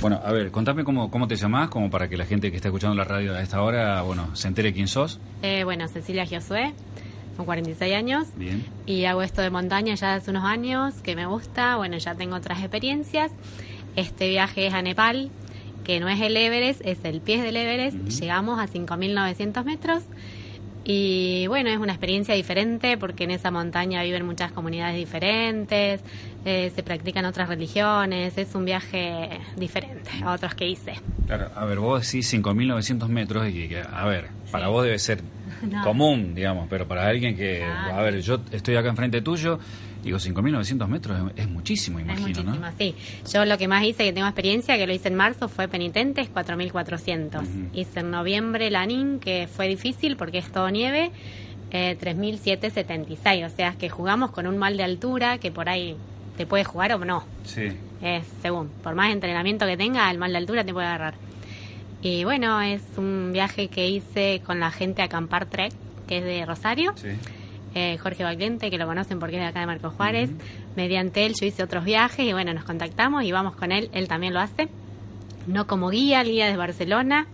Bueno, a ver, contame cómo, cómo te llamás, como para que la gente que está escuchando la radio a esta hora, bueno, se entere quién sos. Eh, bueno, Cecilia Josué, con 46 años. Bien. Y hago esto de montaña ya hace unos años, que me gusta. Bueno, ya tengo otras experiencias. Este viaje es a Nepal, que no es el Everest, es el pie del Everest. Llegamos a 5.900 metros. Y bueno, es una experiencia diferente porque en esa montaña viven muchas comunidades diferentes, eh, se practican otras religiones, es un viaje diferente a otros que hice. Claro, a ver, vos decís 5.900 metros y que, a ver, para vos debe ser No. común, digamos, pero para alguien que, a ver, yo estoy acá enfrente tuyo, digo, 5.900 metros es, es muchísimo, Es imagino, muchísimo, ¿no? sí. Yo lo que más hice, que tengo experiencia, que lo hice en marzo, fue Penitentes, 4.400. Ujú. Hice en noviembre Lanín, que fue difícil porque es todo nieve, eh, 3.776. O sea, es que jugamos con un mal de altura que por ahí te puede jugar o no. Sí. Es según. Por más entrenamiento que tenga, el mal de altura te puede agarrar. Y bueno, es un viaje que hice con la gente Acampar Trek, que es de Rosario. Sí. Eh, Jorge Valente, que lo conocen porque es de acá de Marcos Juárez. Mediante él yo hice otros viajes y bueno, nos contactamos y vamos con él. Él también lo hace. No como guía, el guía de Barcelona.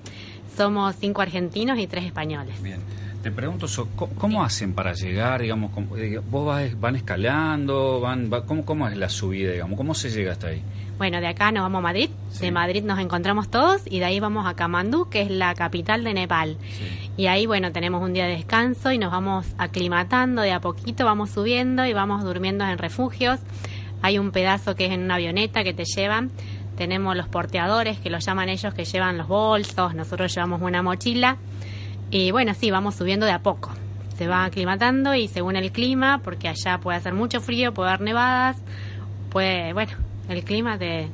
Somos cinco argentinos y tres españoles. Bien. Te pregunto, so- ¿cómo, cómo hacen para llegar, digamos, cómo- eh, vos vas, van escalando, van, va- ¿cómo, ¿cómo es la subida, digamos? ¿Cómo se llega hasta ahí? Bueno, de acá nos vamos a Madrid. Sí. De Madrid nos encontramos todos y de ahí vamos a Kamandú, que es la capital de Nepal. Sí. Y ahí, bueno, tenemos un día de descanso y nos vamos aclimatando de a poquito, vamos subiendo y vamos durmiendo en refugios. Hay un pedazo que es en una avioneta que te llevan. Tenemos los porteadores, que los llaman ellos, que llevan los bolsos. Nosotros llevamos una mochila. Y bueno, sí, vamos subiendo de a poco. Se va aclimatando y según el clima, porque allá puede hacer mucho frío, puede haber nevadas, puede, bueno, el clima te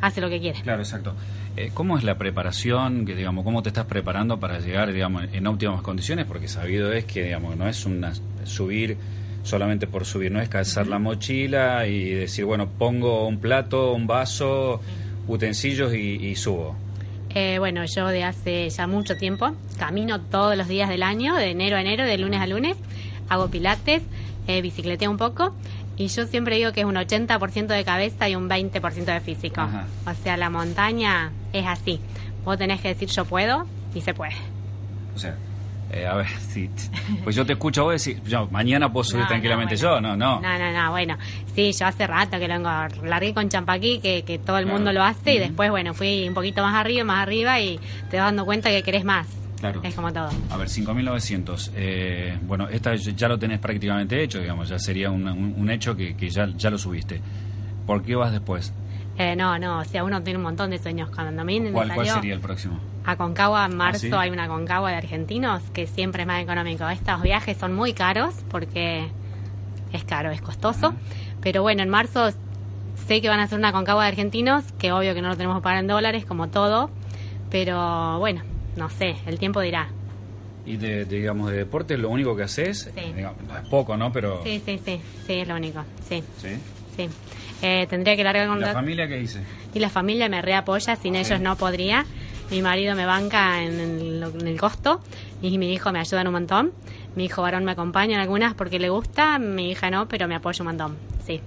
hace lo que quiere. Claro, exacto. Eh, ¿Cómo es la preparación, que digamos, cómo te estás preparando para llegar, digamos, en óptimas condiciones? Porque sabido es que, digamos, no es una subir solamente por subir, no es calzar la mochila y decir, bueno, pongo un plato, un vaso, utensilios y, y subo. Eh, bueno, yo de hace ya mucho tiempo camino todos los días del año, de enero a enero, de lunes a lunes, hago pilates, eh, bicicleteo un poco y yo siempre digo que es un 80% de cabeza y un 20% de físico. Ajá. O sea, la montaña es así. Vos tenés que decir yo puedo y se puede. O sea, eh, a ver, si, pues yo te escucho a vos decir, yo mañana puedo subir No, tranquilamente no, bueno. yo, no, no. No, no, no, bueno. Sí, yo hace rato que lo vengo, largué con Champaquí, que, que todo el Claro. mundo lo hace, y después, bueno, fui un poquito más arriba, más arriba, y te vas dando cuenta que querés más. Claro. Es como todo. A ver, 5.900. Eh, bueno, esta ya lo tenés prácticamente hecho, digamos, ya sería un, un- un hecho que, que ya, ya lo subiste. ¿Por qué vas después? Eh, no, no, o sea, uno tiene un montón de sueños. Cuando me ¿Cuál, cuál salió sería el próximo? a Concagua en marzo, ¿Ah, sí? hay una Concagua de argentinos que siempre es más económico. Estos viajes son muy caros porque es caro, es costoso. Pero bueno, en marzo sé que van a hacer una Concagua de argentinos, que obvio que no lo tenemos que pagar en dólares, como todo. Pero bueno, no sé, el tiempo dirá. Y de, de, digamos, de deporte, lo único que haces, Sí. digamos, no es poco, ¿no? Pero... Sí, sí, sí, sí, es lo único. Sí, ¿Sí? Sí. Eh, tendría que largar ¿Y con ¿La familia qué dice? Y la familia me reapoya, sin ellos no podría. Mi marido me banca en el, en el costo y mi hijo me ayuda un montón. Mi hijo varón me acompaña en algunas porque le gusta, mi hija no, pero me apoya un montón. Sí.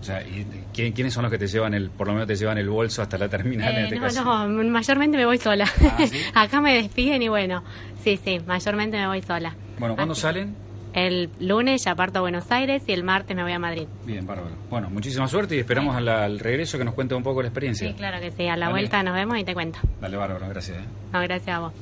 O sea, ¿y quién- ¿quiénes son los que te llevan el, por lo menos te llevan el bolso hasta la terminal en Eh, este no, caso? no, mayormente me voy sola. Ah, ¿sí? Acá me despiden y bueno, sí, sí, mayormente me voy sola. Bueno, ¿cuándo Así- salen? El lunes ya parto a Buenos Aires y el martes me voy a Madrid. Bien, bárbaro. Bueno, muchísima suerte y esperamos al, al regreso que nos cuente un poco la experiencia. Sí, claro que sí. A la Dale. vuelta nos vemos y te cuento. Dale, bárbaro, gracias. ¿eh? No, gracias a vos.